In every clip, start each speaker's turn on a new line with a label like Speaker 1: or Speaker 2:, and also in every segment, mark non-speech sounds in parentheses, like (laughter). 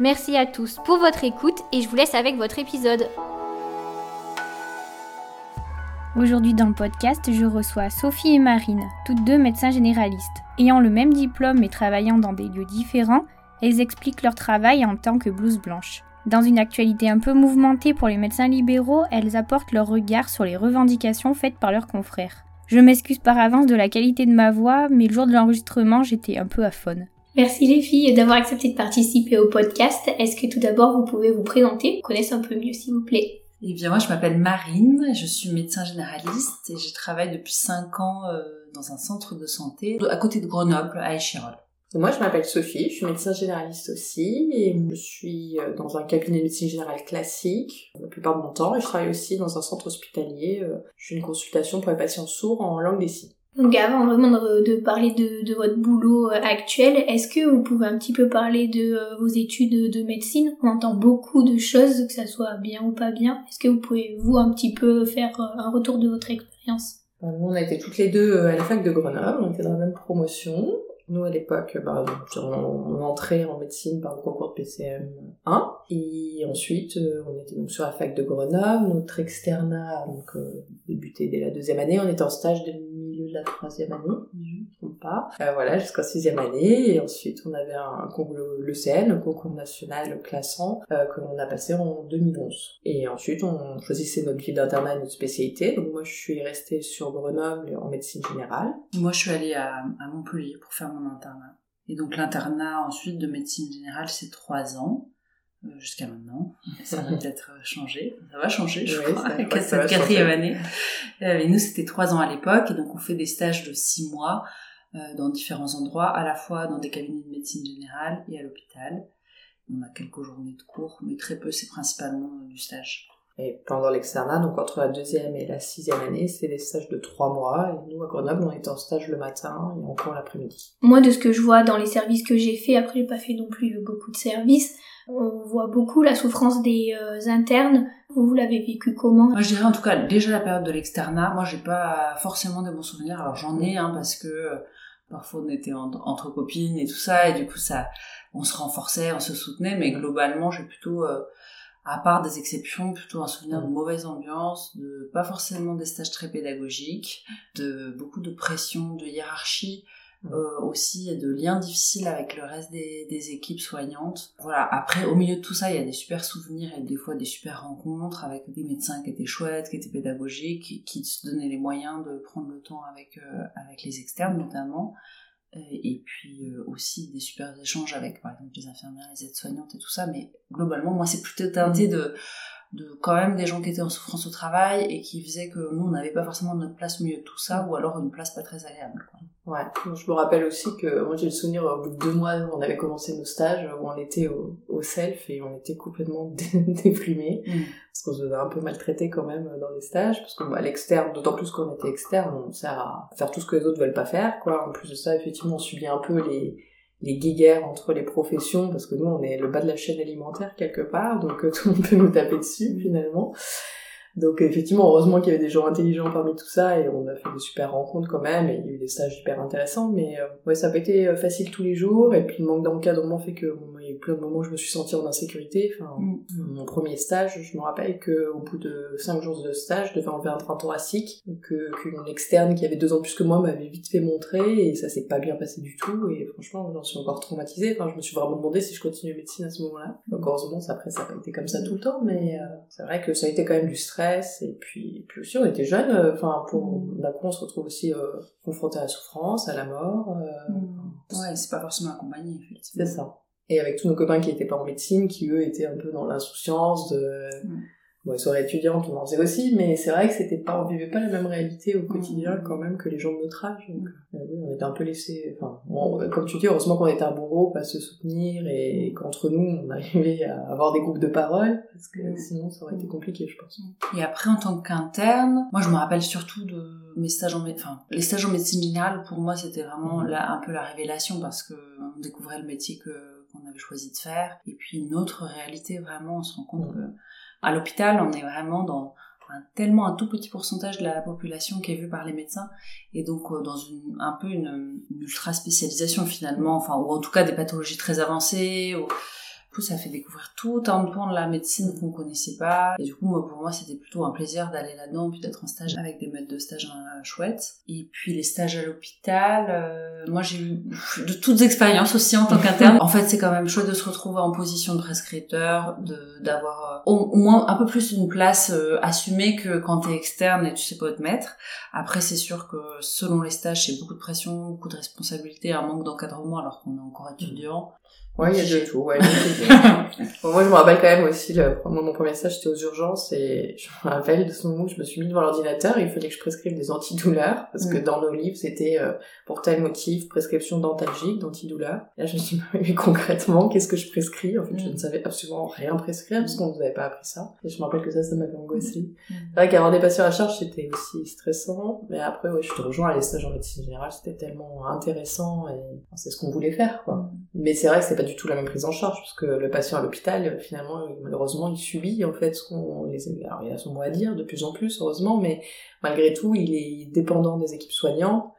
Speaker 1: Merci à tous pour votre écoute et je vous laisse avec votre épisode. Aujourd'hui dans le podcast, je reçois Sophie et Marine, toutes deux médecins généralistes. Ayant le même diplôme et travaillant dans des lieux différents, elles expliquent leur travail en tant que blouse blanche. Dans une actualité un peu mouvementée pour les médecins libéraux, elles apportent leur regard sur les revendications faites par leurs confrères. Je m'excuse par avance de la qualité de ma voix, mais le jour de l'enregistrement, j'étais un peu à.
Speaker 2: Merci les filles d'avoir accepté de participer au podcast. Est-ce que tout d'abord vous pouvez vous présenter, connaître un peu mieux s'il vous plaît?
Speaker 3: Eh bien moi je m'appelle Marine, je suis médecin généraliste et je travaille depuis 5 ans euh, dans un centre de santé à côté de Grenoble, à Échirol.
Speaker 4: Moi, je m'appelle Sophie, je suis médecin généraliste aussi, et je suis euh, dans un cabinet de médecine générale classique la plupart de mon temps, et je travaille aussi dans un centre hospitalier. Euh, je fais une consultation pour les patients sourds en langue des signes.
Speaker 2: Donc avant vraiment de, parler de, votre boulot euh, actuel, est-ce que vous pouvez un petit peu parler de vos études de médecine? On entend beaucoup de choses, que ça soit bien ou pas bien. Est-ce que vous pouvez vous un petit peu faire un retour de votre expérience?
Speaker 4: Nous, on a été toutes les deux à la fac de Grenoble, on était dans la même promotion. Nous, à l'époque, bah, on entrait en médecine par le concours de PCM 1. Et ensuite, euh, on était donc sur la fac de Grenoble. Notre externat donc, euh, débuté dès la deuxième année. On était en stage de milieu de la troisième année, je ne pas. Euh, voilà, jusqu'en sixième année. Et ensuite, on avait un, concours, le CN, le concours national classant, que l'on a passé en 2011. Et ensuite, on choisissait notre ville d'internat et notre spécialité. Donc moi, je suis restée sur Grenoble en médecine générale.
Speaker 3: Moi, je suis allée à, à Montpellier pour faire mon internat. Et donc l'internat ensuite de médecine générale, c'est trois ans. Euh, jusqu'à maintenant. (laughs) Ça va peut-être changer. Ça va changer, je crois, avec (laughs) cette quatrième année. Euh, nous, c'était trois ans à l'époque, et donc on fait des stages de six mois euh, dans différents endroits, à la fois dans des cabinets de médecine générale et à l'hôpital. On a quelques journées de cours, mais très peu, c'est principalement du stage.
Speaker 4: Et pendant l'externat, donc entre la deuxième et la sixième année, c'est des stages de trois mois. Et nous, à Grenoble, on était en stage le matin et encore l'après-midi.
Speaker 2: Moi, de ce que je vois dans les services que j'ai fait, après j'ai pas fait non plus beaucoup de services, on voit beaucoup la souffrance des euh, internes. Vous, vous l'avez vécu comment?
Speaker 3: Moi, je dirais en tout cas déjà la période de l'externat. Moi, j'ai pas forcément de bons souvenirs. Alors j'en ai, hein, parce que euh, parfois on était entre copines et tout ça, et du coup ça, on se renforçait, on se soutenait. Mais globalement, j'ai plutôt euh, à part des exceptions, plutôt un souvenir de mm. mauvaise ambiance, de pas forcément des stages très pédagogiques, de beaucoup de pression, de hiérarchie, mm. euh, aussi de liens difficiles avec le reste des, des, équipes soignantes. Voilà. Après, au milieu de tout ça, il y a des super souvenirs et des fois des super rencontres avec des médecins qui étaient chouettes, qui étaient pédagogiques, qui se donnaient les moyens de prendre le temps avec euh, avec les externes notamment. Euh, et puis euh, aussi des super échanges avec par exemple les infirmières, les aides-soignantes et tout ça, mais globalement moi c'est plutôt teinté de de quand même des gens qui étaient en souffrance au travail et qui faisaient que nous on n'avait pas forcément notre place au milieu de tout ça ou alors une place pas très agréable quoi.
Speaker 4: Ouais, je me rappelle aussi que moi j'ai le souvenir au bout de deux mois où on avait commencé nos stages où on était au, au self et on était complètement (laughs) déprimés mm. parce qu'on se faisait un peu maltraiter quand même dans les stages. Parce que bah, l'externe, d'autant plus qu'on était externe, on sert à faire tout ce que les autres veulent pas faire quoi. En plus de ça, effectivement, on subit un peu les les guéguerres entre les professions. Parce que nous on est le bas de la chaîne alimentaire quelque part. Donc euh, (laughs) tout le monde peut nous taper dessus finalement. Donc effectivement, heureusement qu'il y avait des gens intelligents parmi tout ça et on a fait des super rencontres quand même. Et il y a eu des stages hyper intéressants. Mais euh, ouais, ça n'a pas été euh, facile tous les jours. Et puis le manque d'encadrement fait que il y a eu plein de moments où je me suis sentie en insécurité. Enfin, mm. mon premier stage, je me rappelle qu'au bout de cinq jours de stage, je devais enlever un train thoracique que qu'une externe qui avait deux ans de plus que moi m'avait vite fait montrer et ça s'est pas bien passé du tout et franchement j'en suis encore traumatisée. Enfin, je me suis vraiment demandé si je continuais médecine à ce moment-là. Donc heureusement, après ça n'a pas été comme ça tout le temps, mais euh, c'est vrai que ça a été quand même du stress et puis, puis aussi on était jeunes euh, enfin pour d'un coup on se retrouve aussi euh, confronté à la souffrance à la mort euh,
Speaker 3: mm. ouais c'est pas forcément accompagné
Speaker 4: c'est ça et avec tous nos copains qui étaient pas en médecine qui eux étaient un peu dans l'insouciance de mm. bon, soirée étudiante, on en faisait aussi, mais c'est vrai que c'était pas, on vivait pas la même réalité au quotidien mmh. quand même que les gens de notre âge. Donc, euh, oui, on était un peu laissés, enfin, comme tu dis, heureusement qu'on était un bon groupe à se soutenir et qu'entre nous, on arrivait à avoir des groupes de parole, parce que sinon ça aurait été compliqué, je pense.
Speaker 3: Et après, en tant qu'interne, moi je me rappelle surtout de mes stages en, enfin, les stages en médecine générale, pour moi, c'était vraiment là, un peu la révélation parce que on découvrait le métier que qu'on avait choisi de faire. Et puis une autre réalité, vraiment, on se rend compte que à l'hôpital, on est vraiment dans un, tellement un tout petit pourcentage de la population qui est vue par les médecins et donc euh, dans une, un peu une, une ultra spécialisation finalement, enfin ou en tout cas des pathologies très avancées. Ou, coup, ça fait découvrir tout un point de la médecine qu'on connaissait pas. Et du coup, moi, pour moi, c'était plutôt un plaisir d'aller là-dedans, puis d'être en stage avec des maîtres de stage euh, chouettes. Et puis les stages à l'hôpital, euh, moi, j'ai eu de toutes expériences aussi en tant qu'interne. (laughs) en fait, c'est quand même chouette de se retrouver en position de prescripteur, de d'avoir euh, au, moins un peu plus une place assumée que quand t'es externe et tu sais pas te mettre. Après, c'est sûr que selon les stages, c'est beaucoup de pression, beaucoup de responsabilités, un manque d'encadrement alors qu'on est encore étudiant.
Speaker 4: Ouais, il y a de tout, ouais. (laughs) bon, moi, je me rappelle quand même aussi, le, mon premier stage, c'était aux urgences, et je me rappelle de ce moment je me suis mis devant l'ordinateur, il fallait que je prescrive des antidouleurs, parce que mm. dans nos livres, c'était euh, pour tel motif, prescription dentalgique, d'antidouleurs. Et là, je me suis dit, mais concrètement, qu'est-ce que je prescris? En fait, je mm. ne savais absolument rien prescrire, parce qu'on nous avait pas appris ça. Et je me rappelle que ça, ça m'avait angoissé. Mm. C'est vrai qu'avoir des patients à charge, c'était aussi stressant, mais après, ouais, je te rejoins, les stages en médecine générale, c'était tellement intéressant, et c'est ce qu'on voulait faire, quoi. Mais c'est vrai que c'est pas du tout la même prise en charge, parce que le patient à l'hôpital, finalement, malheureusement, il subit en fait ce qu'on les alors il a son mot à dire de plus en plus, heureusement, mais malgré tout, il est dépendant des équipes soignantes.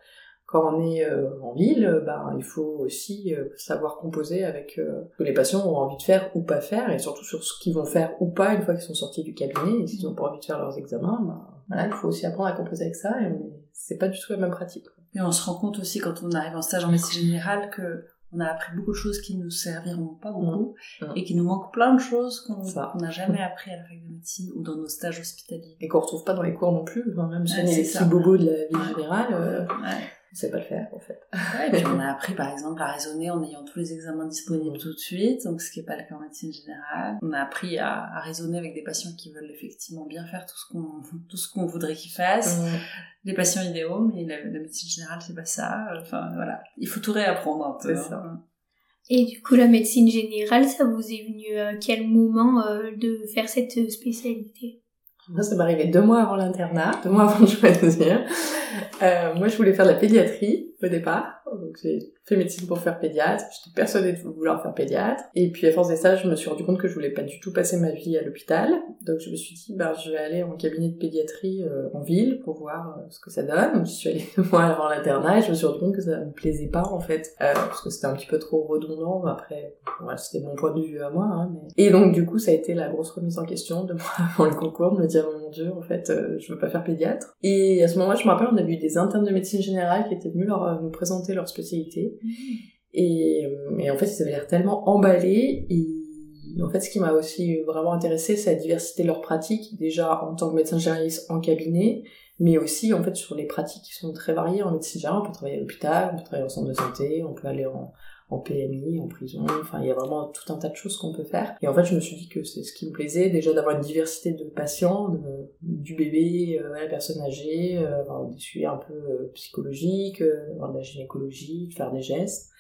Speaker 4: Quand on est euh, en ville, ben il faut aussi euh, savoir composer avec euh, ce que les patients ont envie de faire ou pas faire, et surtout sur ce qu'ils vont faire ou pas une fois qu'ils sont sortis du cabinet, et s'ils n'ont pas envie de faire leurs examens, ben, voilà, il faut aussi apprendre à composer avec ça, et c'est pas du tout la même pratique.
Speaker 3: Et on se rend compte aussi quand on arrive en stage en médecine générale que on a appris beaucoup de choses qui nous serviront pas beaucoup mmh. Mmh. et qui nous manquent plein de choses qu'on n'a jamais appris à la fac de médecine ou dans nos stages hospitaliers.
Speaker 4: Et qu'on retrouve pas dans les cours non plus, enfin, même si on est les petits bobos de la vie générale. Euh, on sait pas le faire en fait.
Speaker 3: Ouais, et puis on a (laughs) appris par exemple à raisonner en ayant tous les examens disponibles tout de suite, donc ce qui est pas le cas en médecine générale. On a appris à, à, raisonner avec des patients qui veulent effectivement bien faire tout ce qu'on tout ce qu'on voudrait qu'ils fassent. Les patients idéaux, mais la, médecine générale c'est pas ça. Enfin voilà, il faut tout réapprendre un peu. Ça. Hein.
Speaker 2: Et du coup, la médecine générale, ça vous est venu à quel moment euh, de faire cette spécialité?
Speaker 4: Moi, ça m'est arrivé deux mois avant l'internat, deux mois avant de (laughs) choisir. Euh, moi, je voulais faire de la pédiatrie au départ. Donc, j'ai fait médecine pour faire pédiatre. J'étais persuadée de vouloir faire pédiatre. Et puis, à force des stages, je me suis rendu compte que je voulais pas du tout passer ma vie à l'hôpital. Donc, je me suis dit, bah, je vais aller en cabinet de pédiatrie euh, en ville pour voir euh, ce que ça donne. Donc, je suis allée (laughs) deux mois avant l'internat et je me suis rendu compte que ça me plaisait pas, en fait. Euh, parce que c'était un petit peu trop redondant. Après, c'était mon point de vue à moi. Hein. Et donc, du coup, ça a été la grosse remise en question de moi (laughs) avant le concours, de me dire, oh mon dieu, en fait, je veux pas faire pédiatre. Et à ce moment-là, je me rappelle, on avait eu des internes de médecine générale qui étaient venus leur, nous présenter leur spécialité. Et, et, en fait, ils avaient l'air tellement emballés. Et en fait, ce qui m'a aussi vraiment intéressé, c'est la diversité de leurs pratiques, déjà en tant que médecin généraliste en cabinet, mais aussi en fait sur les pratiques qui sont très variées en médecine générale. On peut travailler à l'hôpital, on peut travailler au centre de santé, on peut aller en, en PMI, en prison, enfin il y a vraiment tout un tas de choses qu'on peut faire. Et en fait je me suis dit que c'est ce qui me plaisait, déjà d'avoir une diversité de patients, du bébé euh, à la personne âgée, euh, avoir des sujets un peu euh, psychologiques, avoir de la gynécologie, faire des gestes.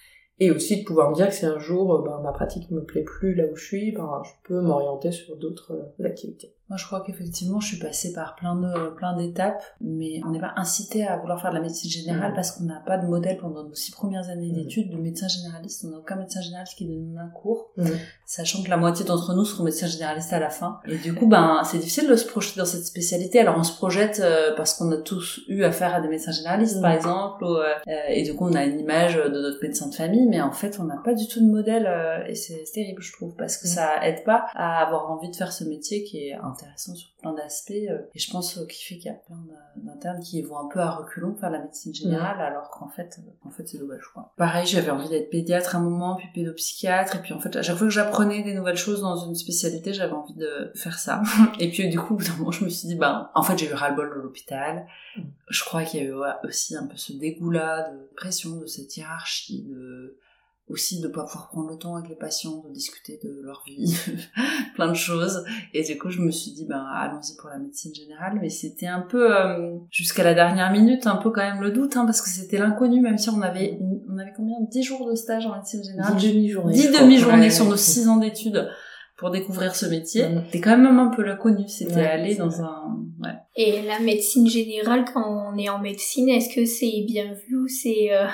Speaker 4: Et aussi de pouvoir me dire que si un jour ben, ma pratique me plaît plus là où je suis, ben, je peux m'orienter sur d'autres activités.
Speaker 3: Moi, je crois qu'effectivement, je suis passée par plein de plein d'étapes, mais on n'est pas incité à vouloir faire de la médecine générale mmh. parce qu'on n'a pas de modèle pendant nos six premières années mmh. d'études de médecin généraliste. On n'a aucun médecin généraliste qui donne un cours, mmh. sachant que la moitié d'entre nous seront médecins généralistes à la fin. Et du coup, ben, c'est difficile de se projeter dans cette spécialité. Alors, on se projette euh, parce qu'on a tous eu affaire à des médecins généralistes, par exemple, euh, et du coup, on a une image de notre médecin de famille, mais en fait, on n'a pas du tout de modèle, euh, et c'est terrible, je trouve, parce que ça aide pas à avoir envie de faire ce métier qui est un intéressant sur plein d'aspects. Euh, et je pense qu'il fait qu'il y a plein d'internes qui vont un peu à reculons faire la médecine générale, alors qu'en fait, euh, en fait, c'est dommage, quoi. Pareil, j'avais envie d'être pédiatre un moment, puis pédopsychiatre, et puis en fait, à chaque fois que j'apprenais des nouvelles choses dans une spécialité, j'avais envie de faire ça. (laughs) et puis du coup, au moment, je me suis dit, ben, en fait, j'ai eu ras-le-bol de l'hôpital. Mm. Je crois qu'il y a eu aussi un peu ce dégoût-là de pression, de cette hiérarchie, de aussi de pas pouvoir prendre le temps avec les patients, de discuter de leur vie, (laughs) plein de choses. Et du coup, je me suis dit, ben, allons-y pour la médecine générale. Mais c'était un peu, euh, jusqu'à la dernière minute, un peu quand même le doute, hein, parce que c'était l'inconnu, même si on avait, on avait combien? 10 jours de stage en médecine générale?
Speaker 4: 10 demi-journées.
Speaker 3: 10 demi-journées sur nos 6 ans d'études pour découvrir ce métier. C'était quand même un peu l'inconnu, c'était aller dans un... Ouais.
Speaker 2: Et la médecine générale, quand on est en médecine, est-ce que c'est bien vu ou c'est... Euh,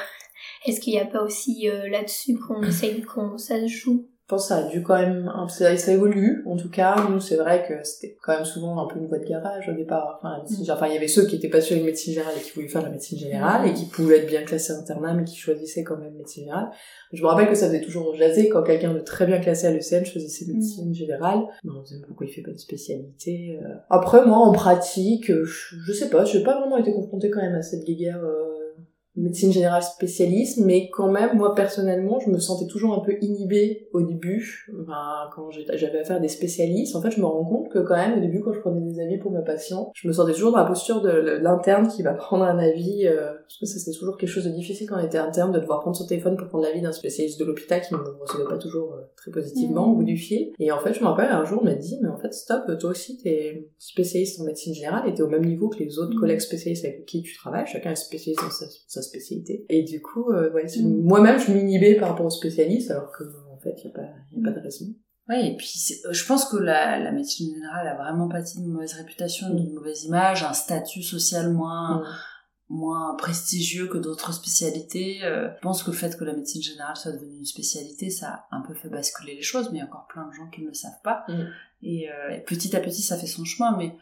Speaker 2: est-ce qu'il n'y a pas aussi euh, là-dessus qu'on (laughs) essaye, qu'on ça se joue?
Speaker 4: Je pense que ça a dû quand même, ça, ça évolue, en tout cas. Nous, c'est vrai que c'était quand même souvent un peu une voie de garage au départ. Enfin, mm. enfin, il y avait ceux qui étaient pas sur une médecine générale et qui voulaient faire la médecine générale et qui pouvaient être bien classés internat mais qui choisissaient quand même médecine générale. Je me rappelle que ça faisait toujours jaser quand quelqu'un de très bien classé à l'ECN choisissait médecine mm. générale. Mais on disait pourquoi il fait pas de spécialité. Euh. Après, moi, en pratique, je, je sais pas, j'ai pas vraiment été confrontée quand même à cette guéguerre, euh, médecine générale spécialiste, mais quand même, moi personnellement, je me sentais toujours un peu inhibée au début, enfin, quand j'avais affaire à des spécialistes. En fait, je me rends compte que quand même, au début, quand je prenais des avis pour mes patients, je me sentais toujours dans la posture de l'interne qui va prendre un avis, euh, parce que c'était toujours quelque chose de difficile quand on était interne, de devoir prendre son téléphone pour prendre l'avis d'un spécialiste de l'hôpital qui ne me recevait pas toujours euh, très positivement au bout du fil. Et en fait, je me rappelle, un jour, on m'a dit, mais en fait, stop, toi aussi, t'es spécialiste en médecine générale et t'es au même niveau que les autres mmh. collègues spécialistes avec qui tu travailles, chacun est spécialiste dans sa spécialité. Et du coup, euh, ouais, mm. moi-même, je m'inhibais par rapport aux spécialistes, alors que en fait, il n'y a, pas, y a pas de raison.
Speaker 3: Oui, et puis euh, je pense que la, la médecine générale a vraiment pâti d'une mauvaise réputation, d'une mm. mauvaise image, un statut social moins... Mm. moins prestigieux que d'autres spécialités. Euh, je pense que le fait que la médecine générale soit devenue une spécialité, ça a un peu fait basculer les choses, mais il y a encore plein de gens qui ne le savent pas. Et, et, petit à petit, ça fait son chemin, mais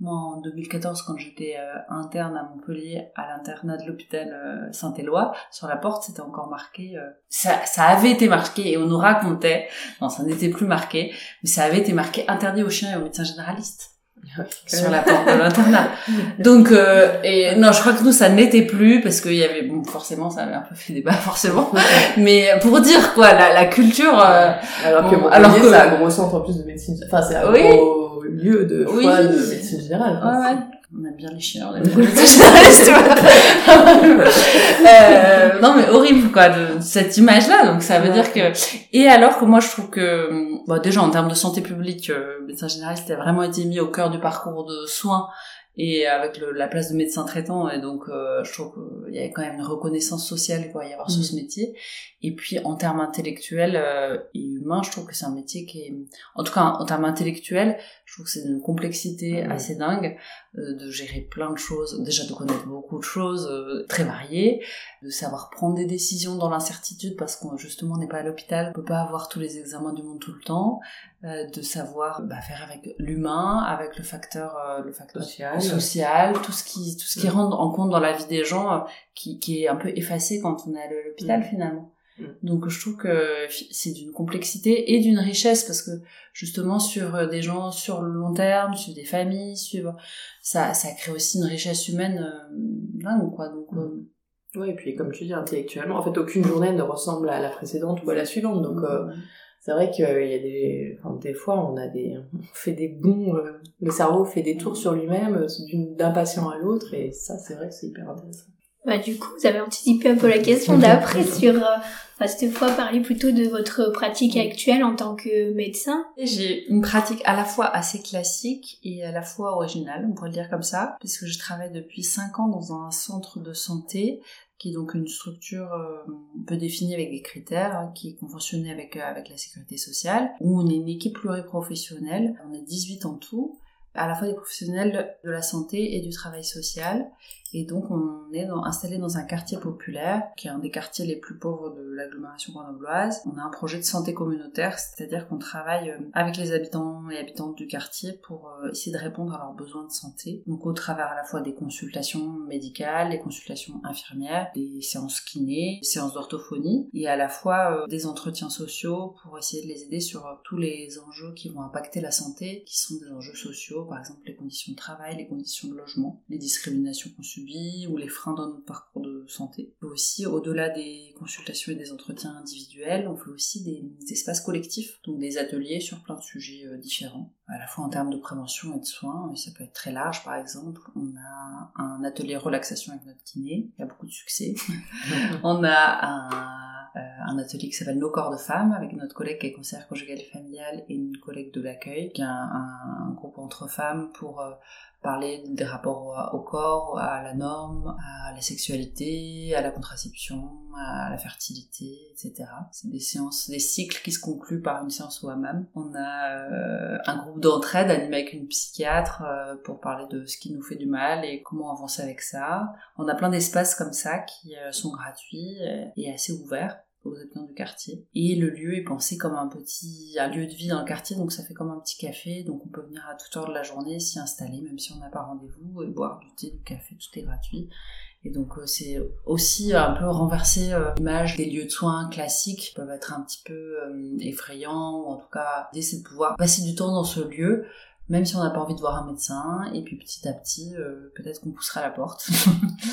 Speaker 3: moi, en 2014, quand j'étais euh, interne à Montpellier, à l'internat de l'hôpital euh, Saint-Éloi, sur la porte, c'était encore marqué... Euh, ça, ça avait été marqué, et on nous racontait... Non, ça n'était plus marqué, mais ça avait été marqué interdit aux chiens et aux médecins généralistes. sur la porte de l'internat. (laughs) Donc, et non, je crois que nous, ça n'était plus, parce qu'il y avait... Bon, forcément, ça avait un peu fait débat, (laughs) forcément. mais pour dire, quoi, la, la culture...
Speaker 4: alors que, bon, alors que ça a gros centre en plus de médecine... Enfin, c'est un oui. gros lieu de choix de médecine générale.
Speaker 3: ouais, ouais. On aime bien les chiens, on aime (laughs) bien les médecins généralistes, (laughs) euh, non, mais horrible, quoi, de, cette image-là. Donc, ça veut dire que, et alors que moi, je trouve que, bon, déjà, en termes de santé publique, euh, médecin généraliste a vraiment été mis au cœur du parcours de soins et avec le, la place de médecin traitant et donc euh, je trouve qu'il y a quand même une reconnaissance sociale qu'il va y avoir sur ce métier et puis en termes intellectuels euh, et humains je trouve que c'est un métier qui est en tout cas en termes intellectuels je trouve que c'est une complexité mm. assez dingue euh, de gérer plein de choses déjà de connaître beaucoup de choses très variées de savoir prendre des décisions dans l'incertitude parce qu'on justement n'est pas à l'hôpital on peut pas avoir tous les examens du monde tout le temps euh, de savoir bah, faire avec l'humain, avec le facteur, euh, le facteur social. social, tout ce qui, tout ce qui mm. rentre en compte dans la vie des gens, euh, qui, qui est un peu effacé quand on est à l'hôpital mm. finalement. Mm. Donc je trouve que c'est d'une complexité et d'une richesse parce que justement sur des gens sur le long terme, sur des familles, sur ça, ça crée aussi une richesse humaine dingue quoi. Donc
Speaker 4: oui, et puis comme tu dis intellectuellement, en fait aucune journée ne ressemble à la précédente ou à la suivante. Donc c'est vrai qu'il y a des, enfin, des fois, on a des, on fait des bons, euh, le cerveau fait des tours sur lui-même euh, d'un patient à l'autre, et ça, c'est vrai que c'est hyper intéressant.
Speaker 2: Bah, du coup, vous avez anticipé un peu la question d'après sur, euh, cette fois, parler plutôt de votre pratique actuelle en tant que médecin.
Speaker 3: J'ai une pratique à la fois assez classique et à la fois originale, on pourrait le dire comme ça, puisque je travaille depuis 5 ans dans un centre de santé qui est donc une structure euh, un peu définie avec des critères, hein, qui est conventionnée avec, euh, avec la sécurité sociale, où on est une équipe pluriprofessionnelle, on est 18 en tout, à la fois des professionnels de la santé et du travail social, et donc on est installé dans un quartier populaire, qui est un des quartiers les plus pauvres de l'agglomération grenobloise. On a un projet de santé communautaire, c'est-à-dire qu'on travaille euh, avec les habitants et habitantes du quartier pour euh, essayer de répondre à leurs besoins de santé. Donc au travers à la fois des consultations médicales, des consultations infirmières, des séances kiné, des séances d'orthophonie, et à la fois euh, des entretiens sociaux pour essayer de les aider sur tous les enjeux qui vont impacter la santé, qui sont des enjeux sociaux, par exemple les conditions de travail, les conditions de logement, les discriminations conçues ou les freins dans notre parcours de santé. aussi, au-delà des consultations et des entretiens individuels, on fait aussi des, espaces collectifs, donc des ateliers sur plein de sujets euh, différents, à la fois en termes de prévention et de soins, et ça peut être très large par exemple. On a un atelier relaxation avec notre kiné, il y a beaucoup de succès. (laughs) on a un un atelier qui s'appelle Nos corps de femmes avec notre collègue qui est conseillère conjugale et familiale et une collègue de l'accueil qui est un, groupe entre femmes pour parler des rapports au corps, à la norme, à la sexualité, à la contraception, à la fertilité, etc. C'est des séances, des cycles qui se concluent par une séance au hammam. On a euh, un groupe d'entraide animé avec une psychiatre euh, pour parler de ce qui nous fait du mal et comment avancer avec ça. On a plein d'espaces comme ça qui euh, sont gratuits et assez ouverts aux habitants du quartier. Et le lieu est pensé comme un petit un lieu de vie dans le quartier, donc ça fait comme un petit café, donc on peut venir à toute heure de la journée s'y installer, même si on n'a pas rendez-vous, et boire du thé, du café, tout est gratuit. Et donc euh, c'est aussi un peu renverser euh, l'image des lieux de soins classiques qui peuvent être un petit peu euh, effrayants, ou en tout cas d'essayer de pouvoir passer du temps dans ce lieu, même si on n'a pas envie de voir un médecin, et puis petit à petit, peut-être qu'on poussera la porte.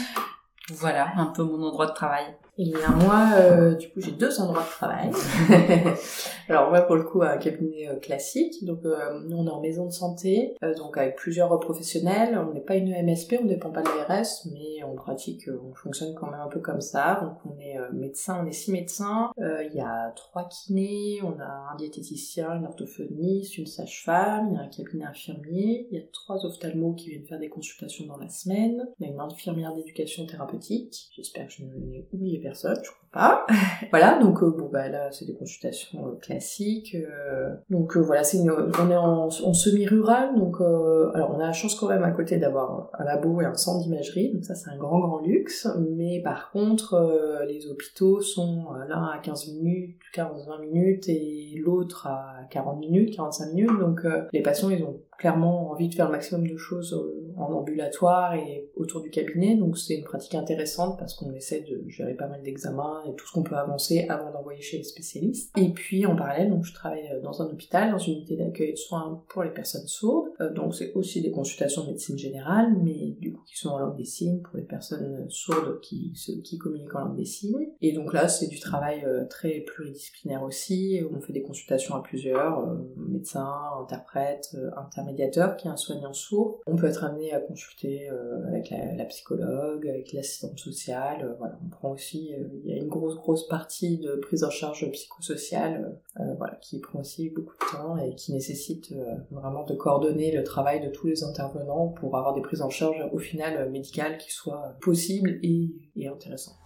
Speaker 3: (laughs) voilà, un peu mon endroit de travail.
Speaker 4: Et bien moi, euh, du coup, j'ai deux endroits de travail. (laughs) Alors moi, pour le coup, un cabinet euh, classique. Donc euh, nous, on est en maison de santé, donc avec plusieurs professionnels. On n'est pas une MSP, on dépend pas de l'ARS, mais on pratique, on fonctionne quand même un peu comme ça. Donc on est médecin, on est six médecins. Il y a trois kinés, on a un diététicien, une orthophoniste, une sage-femme, il y a un cabinet infirmier, il y a trois ophtalmos qui viennent faire des consultations dans la semaine. Il y a une infirmière d'éducation thérapeutique. J'espère que je ne l'ai oublié personne, je (laughs) voilà, donc euh, bon bah là c'est des consultations euh, classiques. Euh, donc voilà, c'est on est en, semi-rural, donc alors on a la chance quand même à côté d'avoir un labo et un centre d'imagerie, donc ça c'est un grand grand luxe. Mais par contre, les hôpitaux sont l'un à 15 minutes, 15-20 minutes et l'autre à 40 minutes, 45 minutes. Donc les patients ils ont clairement envie de faire le maximum de choses en ambulatoire et autour du cabinet, donc c'est une pratique intéressante parce qu'on essaie de gérer pas mal d'examens et tout ce qu'on peut avancer avant d'envoyer chez les spécialistes. Et puis en parallèle, donc je travaille euh, dans un hôpital, dans une unité d'accueil de soins pour les personnes sourdes, euh, donc c'est aussi des consultations de médecine générale, mais du coup qui sont en langue des signes pour les personnes sourdes qui, communiquent en langue des signes. Et donc là, c'est du travail euh, très pluridisciplinaire aussi, on fait des consultations à plusieurs, médecins, interprètes, intermédiateurs, qui est un soignant sourd. On peut être amené à consulter euh, avec la, psychologue, avec l'assistante sociale. Euh, voilà, on prend aussi, euh, il y a une grosse partie de prise en charge psychosociale, voilà, qui prend aussi beaucoup de temps et qui nécessite vraiment de coordonner le travail de tous les intervenants pour avoir des prises en charge au final médicales qui soient possibles et, et intéressantes.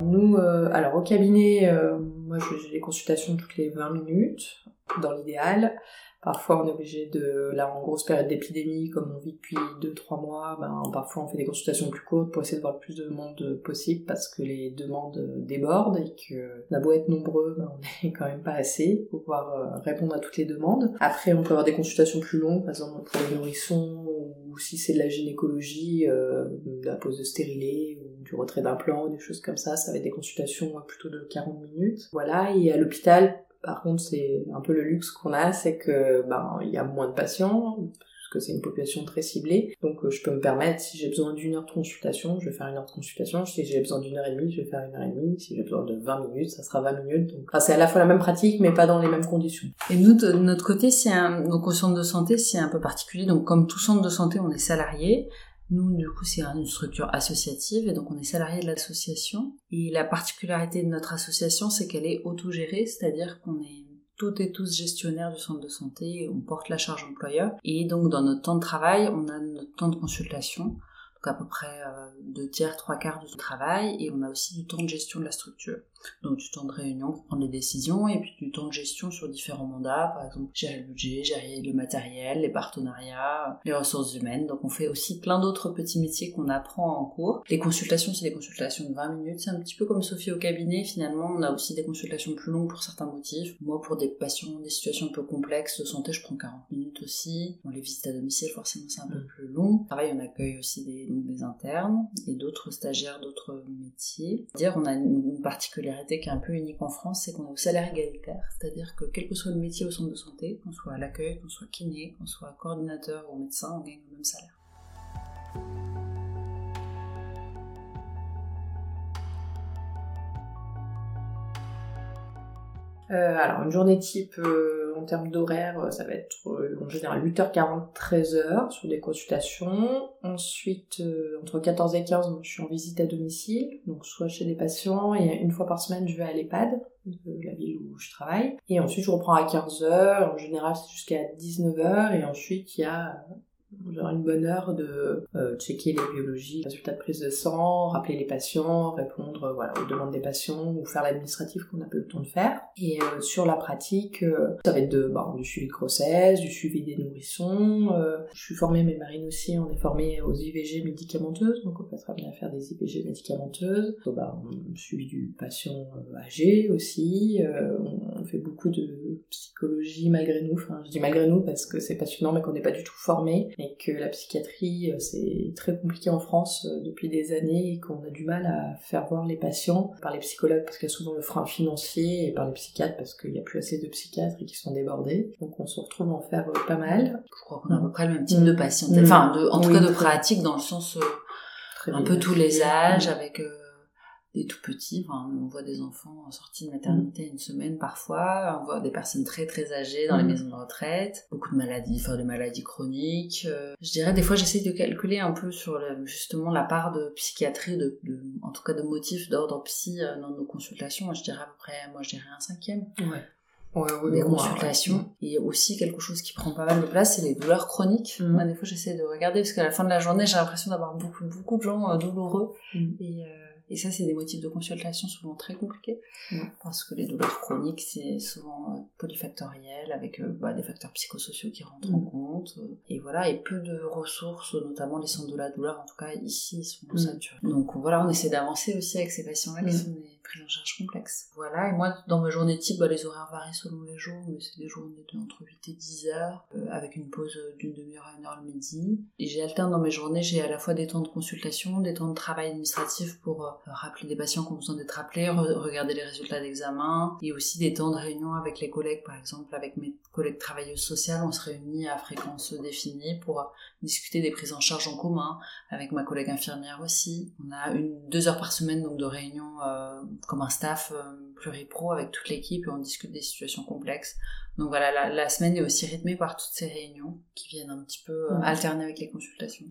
Speaker 4: Nous, alors au cabinet, moi, j'ai des consultations toutes les 20 minutes, dans l'idéal. Parfois, on est obligé de, là, en grosse période d'épidémie, comme on vit depuis 2-3 mois, ben, parfois on fait des consultations plus courtes pour essayer de voir le plus de monde possible parce que les demandes débordent et que, on a être nombreux, ben, on n'est quand même pas assez pour pouvoir euh, répondre à toutes les demandes. Après, on peut avoir des consultations plus longues, par exemple pour les nourrissons ou si c'est de la gynécologie, euh, de la pose de stérilet ou du retrait d'implant, des choses comme ça, ça va être des consultations plutôt de 40 minutes. Voilà, et à l'hôpital, par contre, c'est un peu le luxe qu'on a, c'est que ben il y a moins de patients, parce que c'est une population très ciblée. Donc euh, je peux me permettre, si j'ai besoin d'une heure de consultation, je vais faire une heure de consultation. Si j'ai besoin d'une heure et demie, je vais faire une heure et demie. Si j'ai besoin de 20 minutes, ça sera 20 minutes. Donc c'est à la fois la même pratique, mais pas dans les mêmes conditions.
Speaker 3: Et nous, de notre côté, c'est un donc au centre de santé, c'est un peu particulier. Donc comme tout centre de santé, on est salarié. Nous, du coup, c'est une structure associative et donc on est salarié de l'association. Et la particularité de notre association, c'est qu'elle est autogérée, c'est-à-dire qu'on est toutes et tous gestionnaires du centre de santé, on porte la charge employeur. Et donc, dans notre temps de travail, on a notre temps de consultation, donc à peu près euh, deux tiers, trois quarts du travail, et on a aussi du temps de gestion de la structure. Donc du temps de réunion pour prendre les décisions et puis du temps de gestion sur différents mandats, par exemple gérer le budget, gérer le matériel, les partenariats, les ressources humaines. Donc on fait aussi plein d'autres petits métiers qu'on apprend en cours. Les consultations, c'est des consultations de 20 minutes, c'est un petit peu comme Sophie au cabinet finalement. On a aussi des consultations plus longues pour certains motifs. Moi pour des patients, des situations un peu complexes de santé, je prends 40 minutes aussi. Bon, les visites à domicile, forcément c'est un peu mm. plus long. Pareil, on accueille aussi des, des internes et d'autres stagiaires d'autres métiers. Dire on a une particularité qui est un peu unique en France, c'est qu'on est au salaire égalitaire, c'est-à-dire que quel que soit le métier au centre de santé, qu'on soit à l'accueil, qu'on soit kiné, qu'on soit coordinateur ou médecin, on gagne le même salaire.
Speaker 4: Euh, alors, une journée type euh, en termes d'horaire, euh, ça va être en général 8h40, 13h sur des consultations. Ensuite, entre 14 et 15, je suis en visite à domicile, donc soit chez des patients, et une fois par semaine, je vais à l'EHPAD de la ville où je travaille. Et ensuite, je reprends à 15h, en général, c'est jusqu'à 19h, et ensuite, il y a genre une bonne heure de euh, checker les biologies, résultats de prise de sang, rappeler les patients, répondre euh, aux demandes des patients ou faire l'administratif qu'on n'a pas le temps de faire. Et euh, sur la pratique, ça va être de, du suivi de grossesse, du suivi des nourrissons. je suis formée, mais Marine aussi, on est formée aux IVG médicamenteuses, donc on peut être amené à faire des IVG médicamenteuses. Bah, on suivi du patient âgé aussi. on, fait beaucoup de psychologie malgré nous. Enfin, je dis malgré nous parce que c'est passionnant, mais qu'on n'est pas du tout formé et que la psychiatrie, euh, c'est très compliqué en France euh, depuis des années et qu'on a du mal à faire voir les patients par les psychologues parce qu'il y a souvent le frein financier et par les psychiatres parce qu'il n'y a plus assez de psychiatres et qui sont débordés. Donc on se retrouve à en faire euh, pas mal.
Speaker 3: Je crois qu'on a à peu près le même type de patient. Mm. Enfin, en tout cas de pratique dans le sens un peu tous les âges avec des tout petits. on voit des enfants en sortie de maternité une semaine parfois. On voit des personnes très très âgées dans les mm. maisons de retraite. Beaucoup de maladies, enfin de maladies chroniques. Euh, je dirais des fois j'essaye de calculer un peu sur justement la part de psychiatrie, de, en tout cas de motifs d'ordre psy euh, dans nos consultations. Je dirais à peu près, moi je dirais un cinquième. Ouais. Ouais, des consultations. Et aussi quelque chose qui prend pas mal de place, c'est les douleurs chroniques. Mm. des fois, j'essaie de regarder parce qu'à la fin de la journée, j'ai l'impression d'avoir beaucoup, beaucoup de gens euh, douloureux. Mm. Et et ça, c'est des motifs de consultation souvent très compliqués, parce que les douleurs chroniques, c'est souvent euh, polyfactoriel, avec euh, bah, des facteurs psychosociaux qui rentrent en mm. compte. Euh, et voilà, et peu de ressources, notamment les centres de la douleur, en tout cas ici, sont mm. saturés. Donc voilà, on essaie d'avancer aussi avec ces patients-là qui mm. sont des en charge complexes. Voilà, et moi, dans mes journées type, bah, les horaires varient selon les jours, mais c'est des journées de entre 8 et 10 heures, avec une pause d'une demi-heure à une heure le midi. Et j'ai alterné dans mes journées, j'ai à la fois des temps de consultation, des temps de travail administratif pour rappeler des patients qui ont besoin d'être rappelés, regarder les résultats d'examen, et aussi des temps de réunion avec les collègues, par exemple avec mes collègues travailleuses sociales, on se réunit à fréquence définie pour discuter des prises en charge en commun, avec ma collègue infirmière aussi. On a une deux heures par semaine donc de réunion euh, comme un staff euh, pluripro avec toute l'équipe et on discute des situations complexes. Donc voilà, la, la, semaine est aussi rythmée par toutes ces réunions qui viennent un petit peu euh, alterner avec les consultations.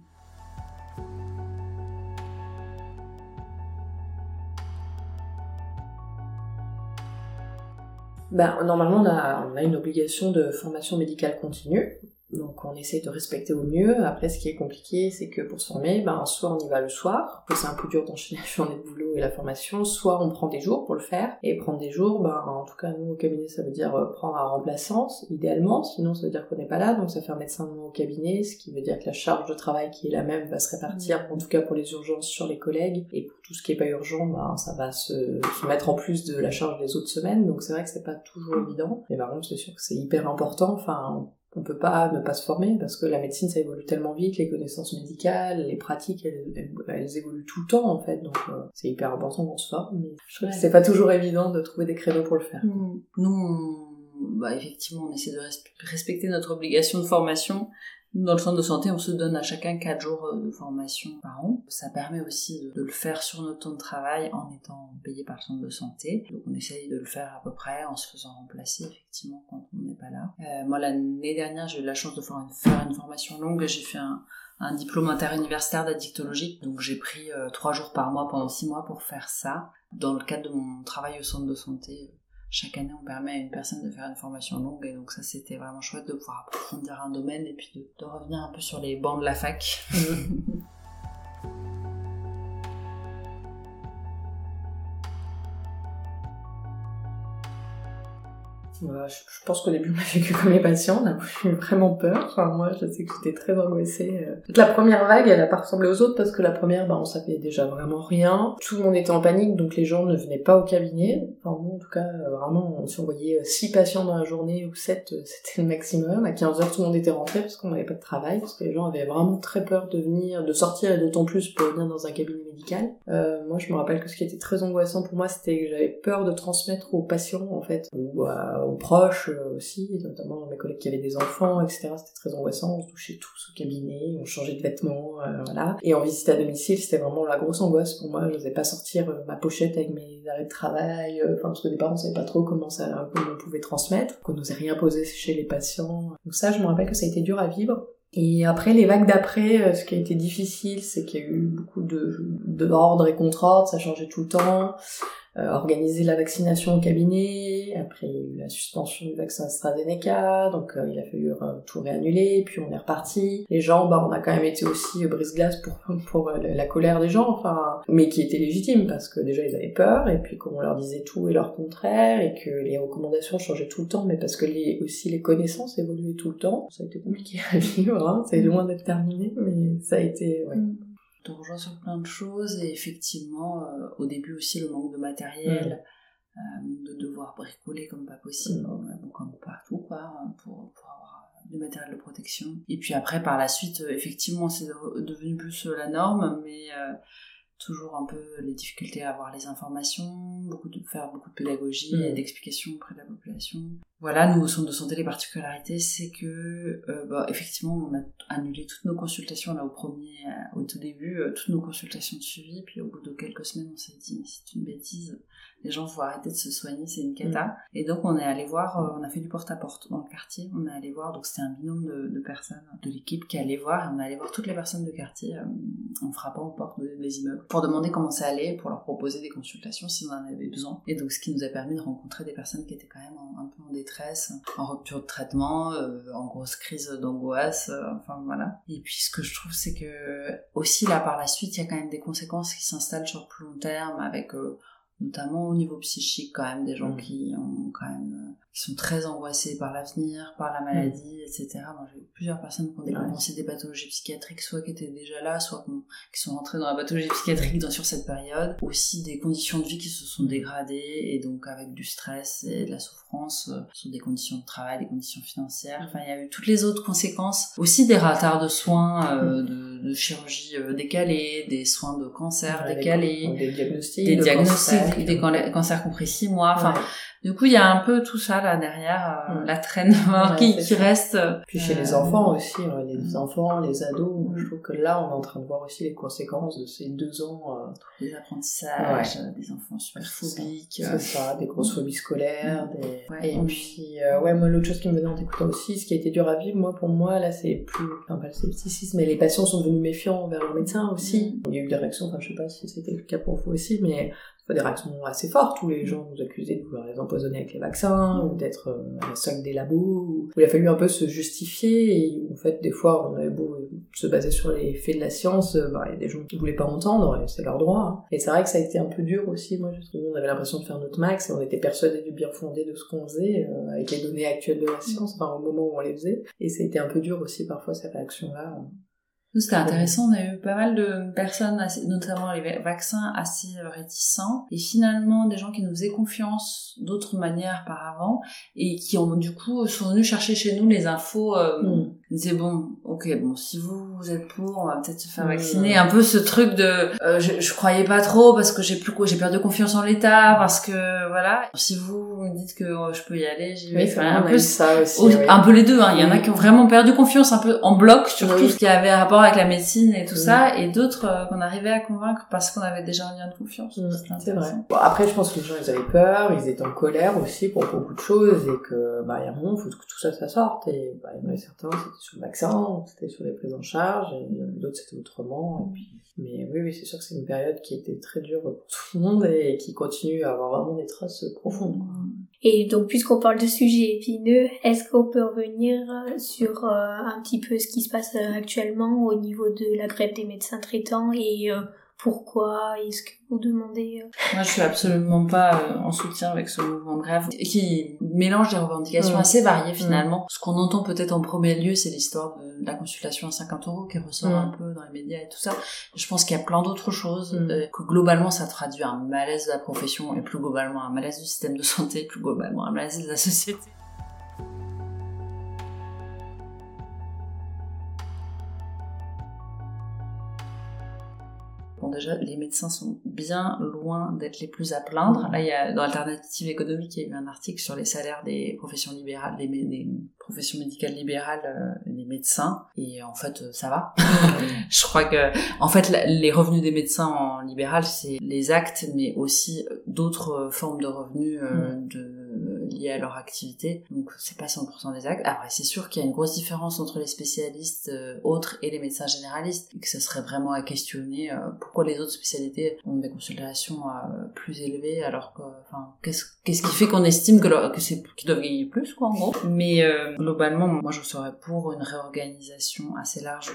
Speaker 4: Ben, Normalement, on a, on a une obligation de formation médicale continue. Donc on essaye de respecter au mieux. Après, ce qui est compliqué, c'est que pour se former, ben, soit on y va le soir, c'est un peu dur d'enchaîner la journée de boulot et la formation, soit on prend des jours pour le faire. Et prendre des jours, ben, en tout cas, nous, au cabinet, ça veut dire euh, prendre un remplaçant, idéalement, sinon ça veut dire qu'on n'est pas là, donc ça fait un médecin au cabinet, ce qui veut dire que la charge de travail qui est la même va se répartir, en tout cas pour les urgences, sur les collègues, et pour tout ce qui est pas urgent, ben, ça va se, se mettre en plus de la charge des autres semaines, donc c'est vrai que c'est pas toujours évident. Mais par contre, c'est sûr que c'est hyper important, enfin, on peut pas ne pas se former parce que la médecine ça évolue tellement vite, les connaissances médicales, les pratiques elles, évoluent tout le temps en fait, donc euh, c'est hyper important qu'on se forme. Mais je trouve que c'est pas toujours évident de trouver des créneaux pour le faire.
Speaker 3: Nous, bah, effectivement, on essaie de respecter notre obligation de formation, dans le centre de santé, on se donne à chacun 4 jours euh, de formation par an. Ça permet aussi de, le faire sur notre temps de travail en étant payé par le centre de santé. Donc on essaye de le faire à peu près en se faisant remplacer effectivement quand on n'est pas là. Euh, moi l'année dernière j'ai eu la chance de faire une, formation longue. J'ai fait un, diplôme interuniversitaire d'addictologie. Donc j'ai pris 3 euh, jours par mois pendant 6 mois pour faire ça. Dans le cadre de mon travail au centre de santé, chaque année on permet à une personne de faire une formation longue et donc ça c'était vraiment chouette de pouvoir approfondir un domaine et puis de, revenir un peu sur les bancs de la fac. (laughs)
Speaker 4: je, pense qu'au début, on a vécu comme les patients, on a eu vraiment peur. Enfin, moi, je sais que j'étais très angoissée. Euh. La première vague, elle a pas ressemblé aux autres parce que la première, bah, on savait déjà vraiment rien. Tout le monde était en panique, donc les gens ne venaient pas au cabinet. Enfin, bon, en tout cas, euh, vraiment, on voyait 6 patients dans la journée ou 7, euh, c'était le maximum. À 15 heures, tout le monde était rentré parce qu'on n'avait pas de travail, parce que les gens avaient vraiment très ppeur de venir, de sortir et d'autant plus pour venir dans un cabinet médical. Euh, moi, je me rappelle que ce qui était très angoissant pour moi, c'était que j'avais peur de transmettre aux patients, en fait, ou aux proches aussi, notamment mes collègues qui avaient des enfants, etc. C'était très angoissant, on se touchait tous au cabinet, on changeait de vêtements, voilà. Et en visite à domicile, c'était vraiment la grosse angoisse pour moi. Je n'osais pas sortir ma pochette avec mes arrêts de travail, enfin parce que des parents ne savaient pas trop comment ça, comment on pouvait transmettre, qu'on n'osait rien poser chez les patients. Donc ça, je me rappelle que ça a été dur à vivre. Et après, les vagues d'après, euh, ce qui a été difficile, c'est qu'il y a eu beaucoup de, de et contre-ordre, ça changeait tout le temps. Euh, organiser la vaccination au cabinet, après il y a eu la suspension du vaccin AstraZeneca, donc euh, il a fallu tout réannuler, puis on est reparti. Les gens, bah on a quand même été aussi brise-glace pour (laughs) pour la colère des gens, enfin, mais qui était légitime parce que déjà ils avaient peur et puis qu'on leur disait tout et leur contraire et que les recommandations changeaient tout le temps, mais parce que les aussi les connaissances évoluaient tout le temps. Ça a été compliqué à (laughs) vivre, hein. c'est loin d'être terminé, mais ça a été ouais. Mm
Speaker 3: te rejoins sur plein de choses et effectivement euh, au début aussi le manque de matériel euh, de devoir bricoler comme pas possible mm. comme partout quoi hein, pour, pour, avoir du matériel de protection et puis après par la suite effectivement c'est devenu plus la norme mais toujours un peu les difficultés à avoir les informations, beaucoup de faire beaucoup de pédagogie et mm. d'explication auprès de la population. Voilà, nous au centre de santé les particularités, c'est que euh, bah, effectivement on a annulé toutes nos consultations là au premier, euh, au tout début, euh, toutes nos consultations de suivi, puis au bout de quelques semaines on s'est dit c'est une bêtise, les gens vont arrêter de se soigner, c'est une cata. Mm. Et donc on est allé voir, on a fait du porte-à-porte dans le quartier, on est allé voir, donc c'était un binôme de, personnes de l'équipe qui allait voir, et on est allé voir toutes les personnes de quartier en frappant aux portes des immeubles pour demander comment ça allait, pour leur proposer des consultations si on en avait besoin. Et donc ce qui nous a permis de rencontrer des personnes qui étaient quand même un peu en détresse, en rupture de traitement, euh, en grosse crise d'angoisse, euh, enfin voilà. Et puis ce que je trouve c'est que aussi là par la suite il y a quand même des conséquences qui s'installent sur plus long terme avec euh, notamment au niveau psychique quand même des gens mm. qui ont quand même qui sont très angoissés par l'avenir, par la maladie, mm. etc. Moi j'ai eu plusieurs personnes qui ont décompensé des pathologies psychiatriques, soit qui étaient déjà là, soit qui sont rentrées dans la pathologie psychiatrique dans, sur cette période. Aussi des conditions de vie qui se sont dégradées et donc avec du stress et de la souffrance euh, sur des conditions de travail, des conditions financières. Enfin il y a eu toutes les autres conséquences. Aussi des retards de soins, euh, mm. de de chirurgie euh, décalée, des soins de cancer décalés,
Speaker 4: des diagnostics,
Speaker 3: des diagnostics, des cancers compris six mois. Enfin, du coup, il y a un peu tout ça là derrière, euh, mm. la traîne qui, qui reste. Euh,
Speaker 4: Puis chez les enfants aussi, hein, les enfants, les ados, je trouve que là, on est en train de voir aussi les conséquences de ces deux ans. Euh,
Speaker 3: des apprentissages, des enfants super phobiques.
Speaker 4: C'est ça, des grosses phobies scolaires. Mm. Des... Et puis, ouais, moi, l'autre chose qui me venait en écoutant aussi, ce qui a été dur à vivre, moi, pour moi, là, c'est plus, enfin, pas le scepticisme, mais les patients sont devenus méfiants envers leurs médecins aussi. Mm. Il y a eu des réactions, enfin, je sais pas si c'était le cas pour vous aussi, mais des réactions assez fortes. Où les gens nous accusaient de vouloir les empoisonner avec les vaccins ou d'être euh, à la solde des labos où il a fallu un peu se justifier et où, en fait des fois on avait beau se baser sur les faits de la science euh, bah, il y a des gens qui voulaient pas entendre et c'est leur droit. Hein. et c'est vrai que ça a été un peu dur aussi moi justement on avait l'impression de faire notre max et on était persuadés du bien fondé de ce qu'on faisait euh, avec les données actuelles de la science enfin au moment où on les faisait. Et ça a été un peu dur aussi parfois ces réactions là
Speaker 3: c'était intéressant, on a eu pas mal de personnes, notamment les vaccins, assez réticents, et finalement des gens qui nous faisaient confiance d'autres manières par avant, et qui ont du coup sont venus chercher chez nous les infos. Euh, mm. Ils disaient bon, ok, bon, si vous, vous êtes pour, on va peut-être se faire mm. vacciner. Un peu ce truc de, euh, je, je croyais pas trop parce que j'ai plus, j'ai perdu confiance en l'État, parce que voilà. Si vous me dites que oh, je peux y aller, j'y vais.
Speaker 4: Oui, un peu ça aussi,
Speaker 3: un peu les deux. Hein. Il y en a qui ont vraiment perdu confiance, un peu en bloc sur tout ce qui avait rapport avec la médecine et tout ça, et d'autres euh, qu'on arrivait à convaincre parce qu'on avait déjà un lien de confiance.
Speaker 4: C'est vrai. Bon, après, je pense que les gens, ils avaient peur, ils étaient en colère aussi pour beaucoup de choses, et que, bah, il y a un moment, il faut que tout ça, ça sorte, et, bah, il y en avait certains, c'était sur le vaccin, c'était sur les prises en charge, et d'autres, c'était autrement, et puis, mais oui, oui, c'est sûr que c'est une période qui était très dure pour tout le monde, et qui continue à avoir vraiment des traces profondes,
Speaker 2: Et donc, puisqu'on parle de sujets épineux, est-ce qu'on peut revenir sur euh, un petit peu ce qui se passe euh, actuellement au niveau de la grève des médecins traitants et euh, pourquoi Est-ce que vous demandez euh,
Speaker 3: Moi, je suis absolument pas euh, en soutien avec ce mouvement de grève qui mélange des revendications assez variées finalement. Ce qu'on entend peut-être en premier lieu, c'est l'histoire de la consultation à 50 euros qui ressort un peu dans les médias et tout ça. Je pense qu'il y a plein d'autres choses, que globalement, ça traduit un malaise de la profession et plus globalement un malaise du système de santé, plus globalement un malaise de la société. Bon, déjà, les médecins sont bien loin d'être les plus à plaindre. Là, il y a, dans Alternative économique, il y a eu un article sur les salaires des professions libérales, des, des professions médicales libérales, euh, des médecins. Et en fait, euh, ça va. (laughs) je crois que, en fait, les revenus des médecins en libéral, c'est les actes, mais aussi d'autres formes de revenus euh, mm. de, liées à leur activité. Donc, c'est pas 100% des actes. Après, c'est sûr qu'il y a une grosse différence entre les spécialistes autres et les médecins généralistes, et que ce serait vraiment à questionner pourquoi les autres spécialités ont des consultations plus élevées, alors que, enfin, qu'est-ce qu'est-ce qui fait qu'on estime que, que c'est qu'ils doivent gagner plus, quoi, en gros. Mais globalement, moi, je serais pour une réorganisation assez large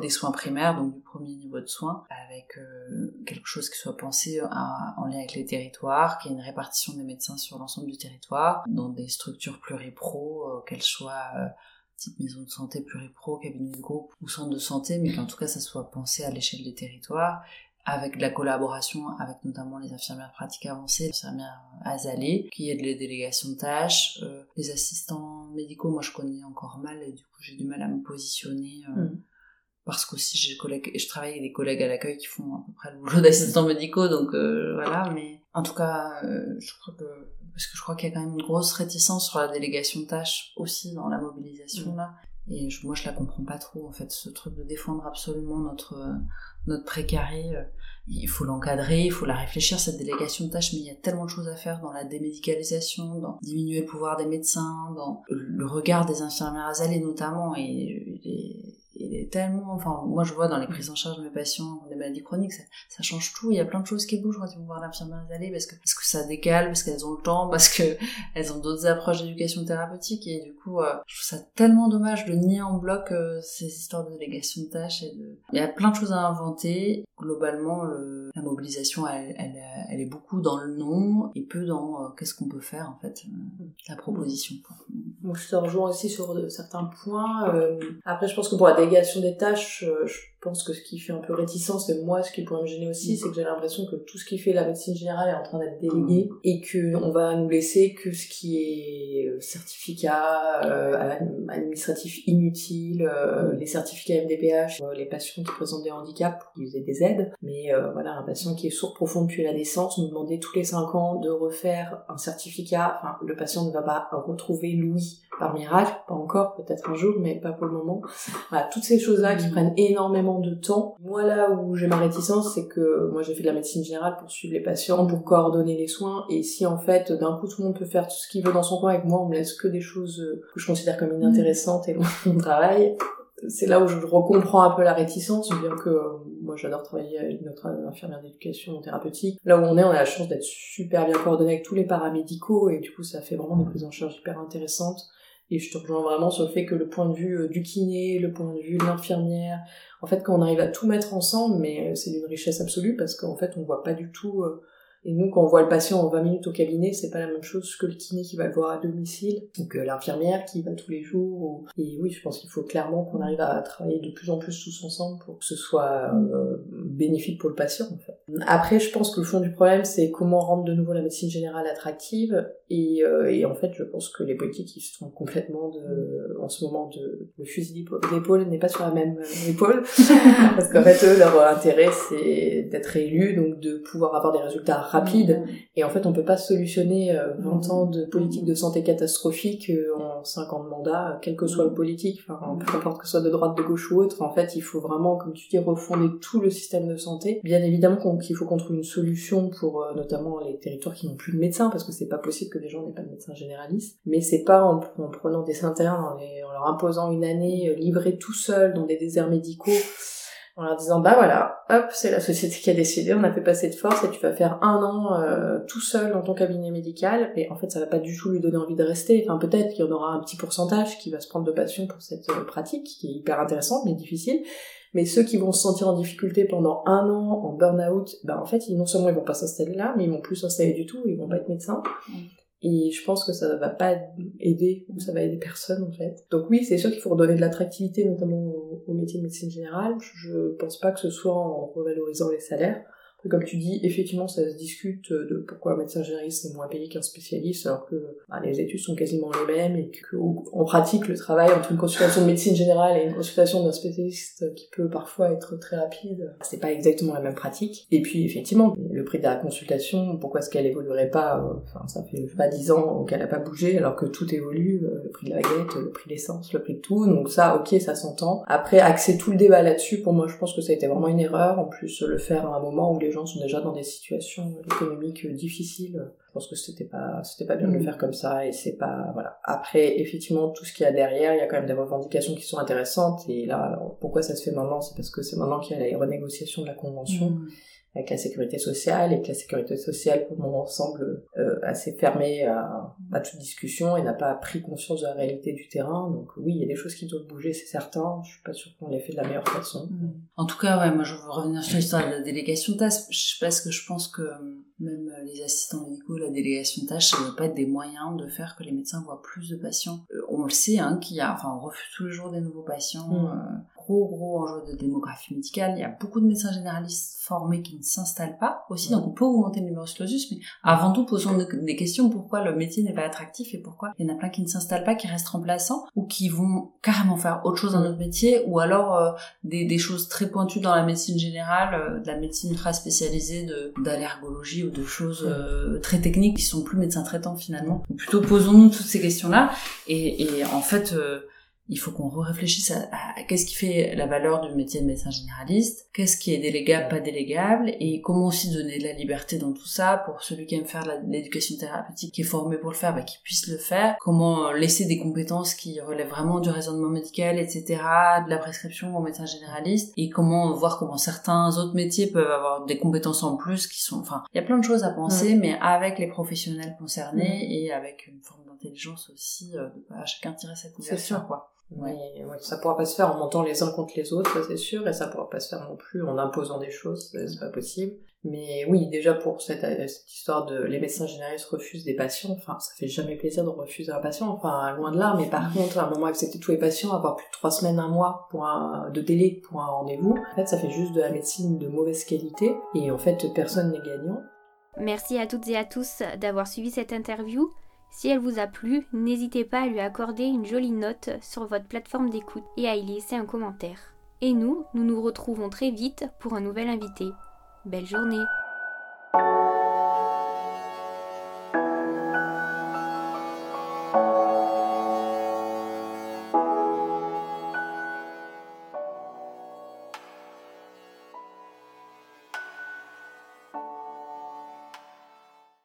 Speaker 3: des soins primaires, donc du premier niveau de soins, avec euh, quelque chose qui soit pensé en lien avec les territoires, qui ait une répartition des médecins sur l'ensemble du territoire, dans des structures pluripro, euh, qu'elles soient euh, type maison de santé pluripro, cabinet de groupe ou centre de santé, mais qu'en tout cas ça soit pensé à l'échelle des territoires avec de la collaboration avec notamment les infirmières pratiques avancées, les infirmières azalées, qui y ait des délégations de tâches, euh, les assistants médicaux, moi je connais encore mal et du coup j'ai du mal à me positionner euh, mm. Parce qu'aussi j'ai collègues, je travaille avec des collègues à l'accueil qui font à peu près le boulot (laughs) d'assistants médicaux, donc euh, voilà, mais en tout cas je crois que parce que je crois qu'il y a quand même une grosse réticence sur la délégation de tâches aussi dans la mobilisation mm. là. Et moi, je la comprends pas trop, en fait, ce truc de défendre absolument notre, notre précaré. Euh, il faut l'encadrer, il faut la réfléchir, cette délégation de tâches, mais il y a tellement de choses à faire dans la démédicalisation, dans diminuer le pouvoir des médecins, dans le regard des infirmières azalées notamment, et il est tellement, enfin, moi je vois dans les prises en charge de mes patients des maladies chroniques, ça, change tout. Il y a plein de choses qui bougent quand ils vont voir l'infirmière aller parce que, parce que ça décale, parce qu'elles ont le temps, parce que (laughs) elles ont d'autres approches d'éducation thérapeutique et du coup, euh, je trouve ça tellement dommage de nier en bloc euh, ces histoires de délégation de tâches et de... Il y a plein de choses à inventer. Globalement, le... la mobilisation, elle, elle, est beaucoup dans le nom et peu dans euh, qu'est-ce qu'on peut faire en fait, la proposition.
Speaker 4: Moi, je te rejoins aussi sur certains points. après, je pense que pour la délégation des tâches, je je pense que ce qui fait un peu réticence, et moi ce qui pourrait me gêner aussi, c'est que j'ai l'impression que tout ce qui fait la médecine générale est en train d'être délégué mm. et que on va nous laisser que ce qui est euh, certificat euh, administratif inutile, euh, les certificats MDPH, les patients qui présentent des handicaps pour qu'ils aient des aides. Mais voilà, un patient qui est sourd profond depuis la naissance, nous demander tous les 5 ans de refaire un certificat, enfin le patient ne va pas retrouver Louis par miracle, pas encore, peut-être un jour, mais pas pour le moment. Voilà, toutes ces choses-là qui mm. prennent énormément de temps. Moi, là où j'ai ma réticence, c'est que moi j'ai fait de la médecine générale pour suivre les patients, pour coordonner les soins, et si en fait d'un coup tout le monde peut faire tout ce qu'il veut dans son coin, que moi on me laisse que des choses que je considère comme inintéressantes et loin de mon travail, c'est là où je recomprends un peu la réticence, bien que euh, moi j'adore travailler avec notre infirmière d'éducation thérapeutique. Là où on est, on a la chance d'être super bien coordonné avec tous les paramédicaux et du coup ça fait vraiment des prises en charge hyper intéressantes. Et je te rejoins vraiment sur le fait que le point de vue euh, du kiné, le point de vue de l'infirmière, en fait, quand on arrive à tout mettre ensemble, mais euh, c'est d'une richesse absolue parce qu'en fait, on voit pas du tout euh, et nous, quand on voit le patient en 20 minutes au cabinet, c'est pas la même chose que le kiné qui va le voir à domicile, ou que l'infirmière qui va tous les jours. Et oui, je pense qu'il faut clairement qu'on arrive à travailler de plus en plus tous ensemble pour que ce soit euh, bénéfique pour le patient. Après, je pense que le fond du problème, c'est comment rendre de nouveau la médecine générale attractive. Et, euh, et en fait, je pense que les politiques, ils se trompent complètement de, en ce moment de, le fusil d'épaule n'est pas sur la même épaule. (laughs) Parce qu'en fait, eux, leur intérêt, c'est d'être élus, donc de pouvoir avoir des résultats rapide. Mm. Et en fait, on peut pas solutionner 20 euh, ans de politique de santé catastrophique euh, en 5 ans de mandat, quel que soit le politique, enfin, peu importe que ce soit de droite, de gauche ou autre. En fait, il faut vraiment, comme tu dis, refonder tout le système de santé. Bien évidemment qu'il faut qu'on trouve une solution pour euh, notamment les territoires qui n'ont plus de médecins, parce que c'est pas possible que des gens n'aient pas de médecins généralistes. Mais c'est pas en, prenant des internes, en, leur imposant une année livrée tout seul dans des déserts médicaux en leur disant bah voilà, hop, c'est la société qui a décidé, on a fait passer de force et tu vas faire un an euh, tout seul dans ton cabinet médical, et en fait ça va pas du tout lui donner envie de rester. Enfin peut-être qu'il y en aura un petit pourcentage qui va se prendre de passion pour cette euh, pratique qui est hyper intéressante mais difficile. Mais ceux qui vont se sentir en difficulté pendant un an en burn-out, bah en fait, non seulement ils vont pas s'installer là, mais ils vont plus s'installer du tout, ils vont pas être médecins. Et je pense que ça va pas aider, ou ça va aider personne en fait. Donc oui, c'est sûr qu'il faut redonner de l'attractivité, notamment au, métier de médecine générale. Je pense pas que ce soit en revalorisant les salaires. Comme tu dis, effectivement, ça se discute de pourquoi un médecin généraliste est moins payé qu'un spécialiste, alors que bah, les études sont quasiment les mêmes et qu'en pratique, le travail entre une consultation de médecine générale et une consultation d'un spécialiste qui peut parfois être très rapide, c'est pas exactement la même pratique. Et puis, effectivement, le prix de la consultation, pourquoi est-ce qu'elle évoluerait pas euh, Enfin, ça fait pas dix ans qu'elle a pas bougé, alors que tout évolue, euh, le prix de la baguette, le prix de l'essence, le prix de tout. Donc ça, ok, ça s'entend. Après, axer tout le débat là-dessus, pour moi, je pense que ça a été vraiment une erreur. En plus, le faire à un moment où les gens sont déjà dans des situations économiques difficiles. Je pense que c'était pas, c'était pas bien de le mm. faire comme ça et c'est pas, voilà. Après, effectivement, tout ce qu'il y a derrière, il y a quand même des revendications qui sont intéressantes et là, pourquoi ça se fait maintenant? C'est parce que c'est maintenant qu'il y a la renégociation de la convention. Mm avec la sécurité sociale et que la sécurité sociale pour le moment semble euh, assez fermée à, à, toute discussion et n'a pas pris conscience de la réalité du terrain. Donc oui, il y a des choses qui doivent bouger, c'est certain. Je suis pas sûre qu'on les fait de la meilleure façon.
Speaker 3: Mm. En tout cas, ouais, moi je veux revenir sur l'histoire de la délégation tâches parce que je pense que euh, même les assistants médicaux, la délégation de tâches, ça ne pas être des moyens de faire que les médecins voient plus de patients. Euh, on le sait, hein, qu'il y a, enfin, on refuse tous les jours des nouveaux patients. Mm gros gros enjeu de démographie médicale. Il y a beaucoup de médecins généralistes formés qui ne s'installent pas aussi, donc on peut augmenter le numerus clausus, mais avant tout posons des questions. Pourquoi le métier n'est pas attractif et pourquoi il y en a plein qui ne s'installent pas, qui restent remplaçants ou qui vont carrément faire autre chose dans notre métier ou alors euh, des, des, choses très pointues dans la médecine générale, euh, de la médecine ultra spécialisée d'allergologie ou de choses euh, très techniques qui sont plus médecins traitants finalement. plutôt posons-nous toutes ces questions-là et, et en fait il faut qu'on réfléchisse à, qu'est-ce qui fait la valeur du métier de médecin généraliste, qu'est-ce qui est délégable, pas délégable, et comment aussi donner de la liberté dans tout ça pour celui qui aime faire l'éducation thérapeutique, qui est formé pour le faire, bah, qu'il puisse le faire, comment laisser des compétences qui relèvent vraiment du raisonnement médical, etc., de la prescription au médecin généraliste, et comment voir comment certains autres métiers peuvent avoir des compétences en plus qui sont, enfin, il y a plein de choses à penser, mais avec les professionnels concernés et avec une forme d'intelligence aussi, euh, de pas chacun tirer sa couverture, quoi.
Speaker 4: Oui, ça pourra pas se faire en montant les uns contre les autres, c'est sûr, et ça pourra pas se faire non plus en imposant des choses, c'est pas possible. Mais oui, déjà pour cette, cette, histoire de les médecins généralistes refusent des patients, enfin ça fait jamais plaisir de refuser un patient, enfin loin de là, mais par contre à un moment accepter tous les patients, avoir plus de trois semaines, un mois pour un, de délai pour un rendez-vous, en fait ça fait juste de la médecine de mauvaise qualité, et en fait personne n'est gagnant.
Speaker 1: Merci à toutes et à tous d'avoir suivi cette interview. Si elle vous a plu, n'hésitez pas à lui accorder une jolie note sur votre plateforme d'écoute et à y laisser un commentaire. Et nous, nous nous retrouvons très vite pour un nouvel invité. Belle journée